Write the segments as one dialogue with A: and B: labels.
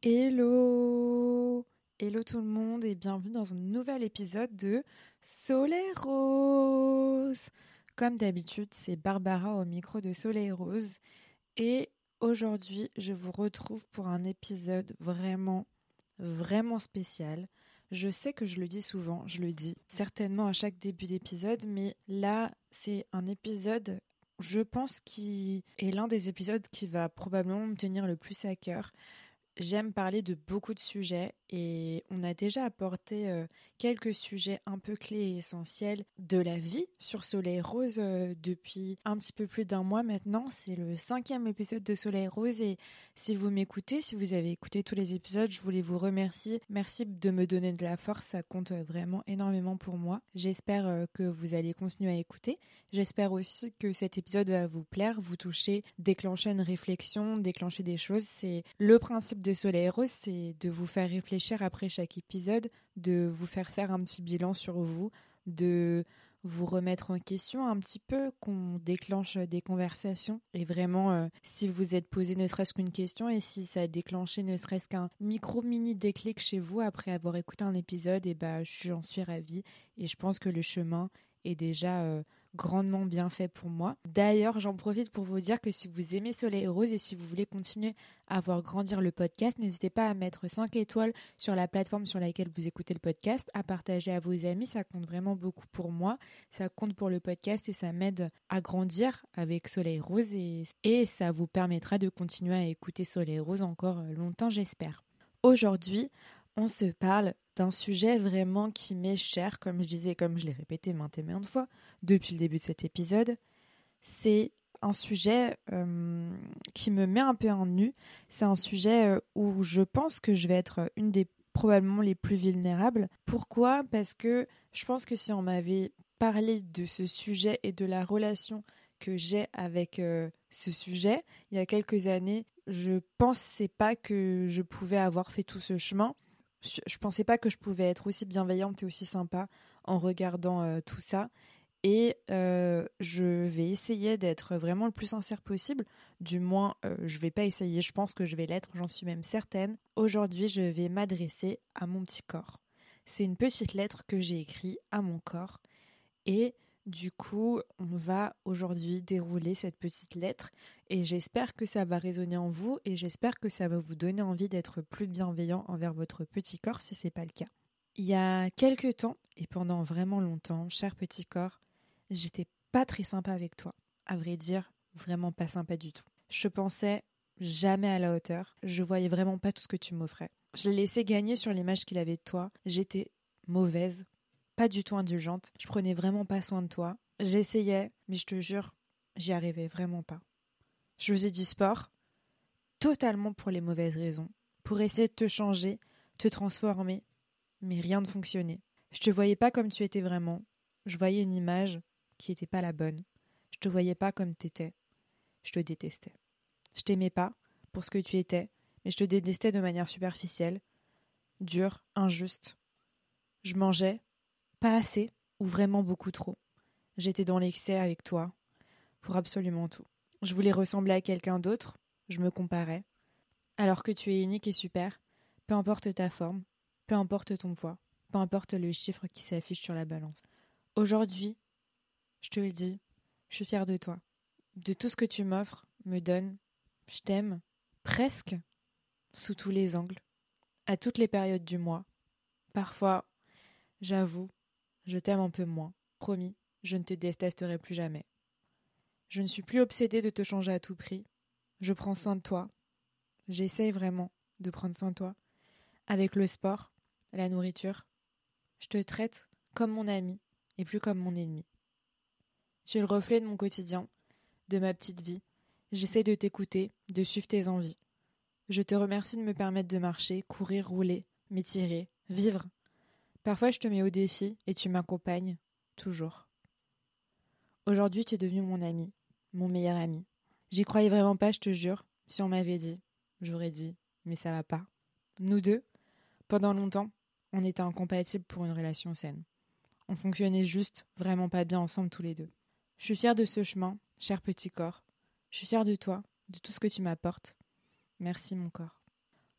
A: Hello Hello tout le monde et bienvenue dans un nouvel épisode de Soleil Rose Comme d'habitude, c'est Barbara au micro de Soleil Rose et aujourd'hui je vous retrouve pour un épisode vraiment, vraiment spécial. Je sais que je le dis souvent, je le dis certainement à chaque début d'épisode, mais là c'est un épisode je pense qui est l'un des épisodes qui va probablement me tenir le plus à cœur. J'aime parler de beaucoup de sujets et on a déjà apporté euh, quelques sujets un peu clés et essentiels de la vie sur Soleil Rose euh, depuis un petit peu plus d'un mois maintenant. C'est le cinquième épisode de Soleil Rose et si vous m'écoutez, si vous avez écouté tous les épisodes, je voulais vous remercier. Merci de me donner de la force, ça compte vraiment énormément pour moi. J'espère euh, que vous allez continuer à écouter. J'espère aussi que cet épisode va vous plaire, vous toucher, déclencher une réflexion, déclencher des choses. C'est le principe de de Soleil Rose, c'est de vous faire réfléchir après chaque épisode, de vous faire faire un petit bilan sur vous, de vous remettre en question un petit peu, qu'on déclenche des conversations. Et vraiment, euh, si vous êtes posé ne serait-ce qu'une question et si ça a déclenché ne serait-ce qu'un micro-mini déclic chez vous après avoir écouté un épisode, et eh ben, j'en suis ravie. Et je pense que le chemin est déjà euh, grandement bien fait pour moi. D'ailleurs, j'en profite pour vous dire que si vous aimez Soleil Rose et si vous voulez continuer à voir grandir le podcast, n'hésitez pas à mettre 5 étoiles sur la plateforme sur laquelle vous écoutez le podcast, à partager à vos amis, ça compte vraiment beaucoup pour moi, ça compte pour le podcast et ça m'aide à grandir avec Soleil Rose et, et ça vous permettra de continuer à écouter Soleil Rose encore longtemps, j'espère. Aujourd'hui, on se parle d'un sujet vraiment qui m'est cher, comme je disais, comme je l'ai répété maintes et maintes fois depuis le début de cet épisode. C'est un sujet euh, qui me met un peu en nu. C'est un sujet euh, où je pense que je vais être une des probablement les plus vulnérables. Pourquoi? Parce que je pense que si on m'avait parlé de ce sujet et de la relation que j'ai avec euh, ce sujet il y a quelques années, je pensais pas que je pouvais avoir fait tout ce chemin je pensais pas que je pouvais être aussi bienveillante et aussi sympa en regardant euh, tout ça. Et euh, je vais essayer d'être vraiment le plus sincère possible. Du moins, euh, je vais pas essayer, je pense que je vais l'être, j'en suis même certaine. Aujourd'hui, je vais m'adresser à mon petit corps. C'est une petite lettre que j'ai écrite à mon corps. Et du coup, on va aujourd'hui dérouler cette petite lettre et j'espère que ça va résonner en vous et j'espère que ça va vous donner envie d'être plus bienveillant envers votre petit corps si ce n'est pas le cas. Il y a quelques temps et pendant vraiment longtemps, cher petit corps, j'étais pas très sympa avec toi. À vrai dire, vraiment pas sympa du tout. Je pensais jamais à la hauteur. Je voyais vraiment pas tout ce que tu m'offrais. Je l'ai laissé gagner sur l'image qu'il avait de toi. J'étais mauvaise, pas du tout indulgente. Je prenais vraiment pas soin de toi. J'essayais, mais je te jure, j'y arrivais vraiment pas. Je faisais du sport, totalement pour les mauvaises raisons, pour essayer de te changer, te transformer, mais rien ne fonctionnait. Je te voyais pas comme tu étais vraiment. Je voyais une image qui n'était pas la bonne. Je te voyais pas comme t'étais. Je te détestais. Je t'aimais pas pour ce que tu étais, mais je te détestais de manière superficielle, dure, injuste. Je mangeais, pas assez ou vraiment beaucoup trop. J'étais dans l'excès avec toi pour absolument tout. Je voulais ressembler à quelqu'un d'autre, je me comparais. Alors que tu es unique et super, peu importe ta forme, peu importe ton poids, peu importe le chiffre qui s'affiche sur la balance. Aujourd'hui, je te le dis, je suis fière de toi, de tout ce que tu m'offres, me donnes, je t'aime, presque, sous tous les angles, à toutes les périodes du mois. Parfois, j'avoue, je t'aime un peu moins. Promis, je ne te détesterai plus jamais. Je ne suis plus obsédée de te changer à tout prix. Je prends soin de toi. J'essaye vraiment de prendre soin de toi. Avec le sport, la nourriture. Je te traite comme mon ami et plus comme mon ennemi. Tu es le reflet de mon quotidien, de ma petite vie. J'essaie de t'écouter, de suivre tes envies. Je te remercie de me permettre de marcher, courir, rouler, m'étirer, vivre, Parfois je te mets au défi et tu m'accompagnes, toujours. Aujourd'hui tu es devenu mon ami, mon meilleur ami. J'y croyais vraiment pas, je te jure. Si on m'avait dit, j'aurais dit, mais ça va pas. Nous deux, pendant longtemps, on était incompatibles pour une relation saine. On fonctionnait juste vraiment pas bien ensemble tous les deux. Je suis fière de ce chemin, cher petit corps. Je suis fière de toi, de tout ce que tu m'apportes. Merci mon corps.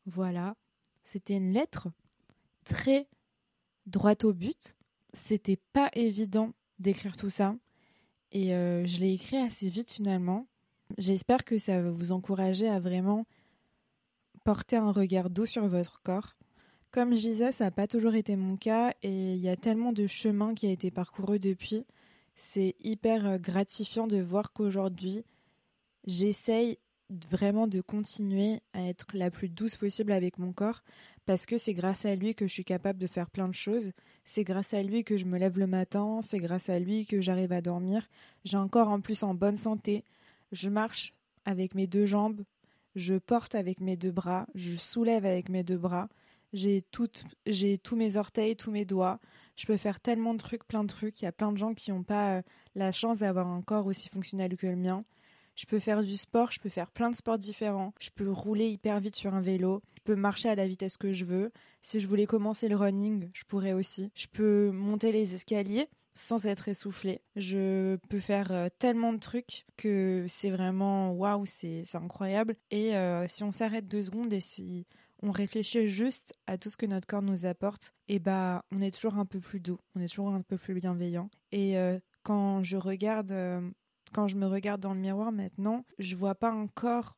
A: Voilà, c'était une lettre très droite au but. C'était pas évident d'écrire tout ça. Et euh, je l'ai écrit assez vite finalement. J'espère que ça va vous encourager à vraiment porter un regard doux sur votre corps. Comme je disais, ça n'a pas toujours été mon cas et il y a tellement de chemin qui a été parcouru depuis. C'est hyper euh, gratifiant de voir qu'aujourd'hui, j'essaye vraiment de continuer à être la plus douce possible avec mon corps parce que c'est grâce à lui que je suis capable de faire plein de choses. C'est grâce à lui que je me lève le matin, c'est grâce à lui que j'arrive à dormir. J'ai encore en plus en bonne santé. Je marche avec mes deux jambes, je porte avec mes deux bras, je soulève avec mes deux bras. J'ai j'ai tous mes orteils, tous mes doigts. Je peux faire tellement de trucs, plein de trucs. Il y a plein de gens qui n'ont pas euh, la chance d'avoir un corps aussi fonctionnel que le mien. Je peux faire du sport, je peux faire plein de sports différents. Je peux rouler hyper vite sur un vélo. Je peux marcher à la vitesse que je veux. Si je voulais commencer le running, je pourrais aussi. Je peux monter les escaliers sans être essoufflé. Je peux faire euh, tellement de trucs que c'est vraiment waouh, c'est incroyable. Et euh, si on s'arrête deux secondes et si on réfléchit juste à tout ce que notre corps nous apporte, et eh bah on est toujours un peu plus doux, on est toujours un peu plus bienveillant. Et euh, quand je regarde quand je me regarde dans le miroir maintenant, je vois pas un corps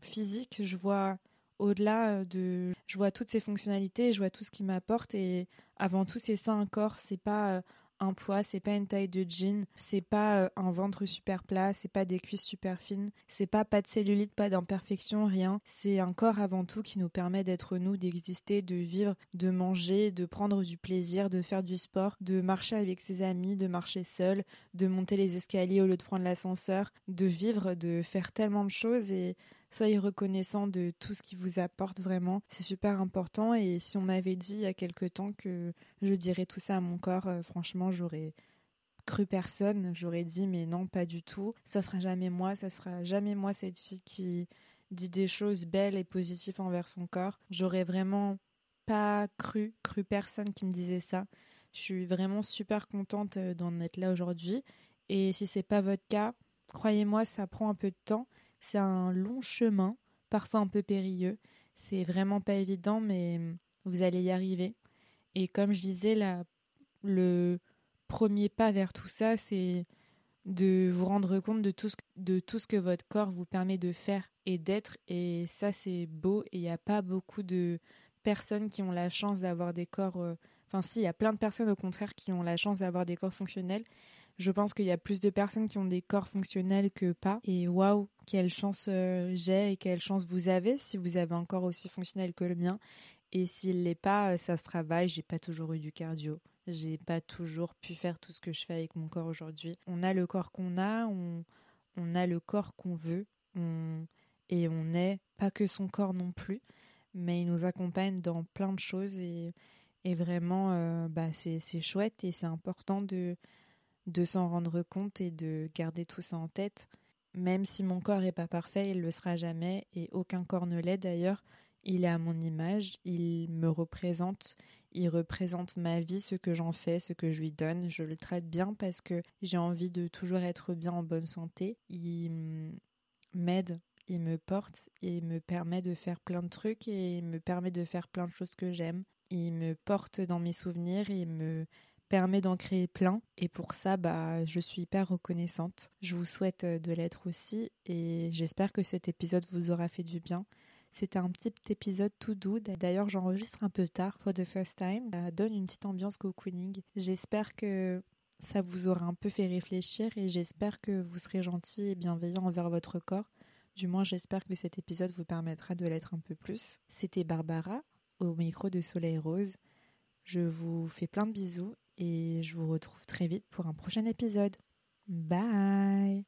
A: physique, je vois au-delà euh, de je vois toutes ces fonctionnalités, je vois tout ce qui m'apporte et avant tout c'est ça un corps, c'est pas euh, un poids, c'est pas une taille de jean, c'est pas euh, un ventre super plat, c'est pas des cuisses super fines, c'est pas pas de cellulite, pas d'imperfection, rien. C'est un corps avant tout qui nous permet d'être nous, d'exister, de vivre, de manger, de prendre du plaisir, de faire du sport, de marcher avec ses amis, de marcher seul, de monter les escaliers au lieu de prendre l'ascenseur, de vivre, de faire tellement de choses et soyez reconnaissant de tout ce qui vous apporte vraiment. C'est super important. Et si on m'avait dit il y a quelque temps que je dirais tout ça à mon corps, euh, franchement, j'aurais cru personne. J'aurais dit, mais non, pas du tout. Ça sera jamais moi. Ça sera jamais moi, cette fille qui dit des choses belles et positives envers son corps. J'aurais vraiment pas cru, cru personne qui me disait ça. Je suis vraiment super contente euh, d'en être là aujourd'hui. Et si c'est pas votre cas, croyez-moi, ça prend un peu de temps. C'est un long chemin, parfois un peu périlleux. C'est vraiment pas évident, mais vous allez y arriver. Et comme je disais, le premier pas vers tout ça, c'est de vous rendre compte de tout, ce, de tout ce que votre corps vous permet de faire et d'être. Et ça, c'est beau. Et il n'y a pas beaucoup de personnes qui ont la chance d'avoir des corps. Euh, enfin, si, il y a plein de personnes au contraire qui ont la chance d'avoir des corps fonctionnels. Je pense qu'il y a plus de personnes qui ont des corps fonctionnels que pas. Et waouh, quelle chance euh, j'ai et quelle chance vous avez si vous avez un corps aussi fonctionnel que le mien. Et s'il l'est pas, euh, ça se travaille. J'ai pas toujours eu du cardio. J'ai pas toujours pu faire tout ce que je fais avec mon corps aujourd'hui. On a le corps qu'on a, on, on, a le corps qu'on veut, et on n'est pas que son corps non plus, mais il nous accompagne dans plein de choses et, et vraiment, euh, bah, c'est chouette et c'est important de, de s'en rendre compte et de garder tout ça en tête. Même si mon corps n'est pas parfait, il le sera jamais et aucun corps ne l'est d'ailleurs. Il est à mon image, il me représente, il représente ma vie, ce que j'en fais, ce que je lui donne. Je le traite bien parce que j'ai envie de toujours être bien en bonne santé. Il m'aide, il me porte, il me permet de faire plein de trucs et il me permet de faire plein de choses que j'aime. Il me porte dans mes souvenirs, il me permet d'en créer plein. Et pour ça, bah, je suis hyper reconnaissante. Je vous souhaite euh, de l'être aussi et j'espère que cet épisode vous aura fait du bien. C'était un petit épisode tout doux. D'ailleurs, j'enregistre un peu tard for the first time. Ça donne une petite ambiance cocooning. J'espère que ça vous aura un peu fait réfléchir et j'espère que vous serez gentil et bienveillant envers votre corps. Du moins, j'espère que cet épisode vous permettra de l'être un peu plus. C'était Barbara au micro de Soleil Rose. Je vous fais plein de bisous et je vous retrouve très vite pour un prochain épisode. Bye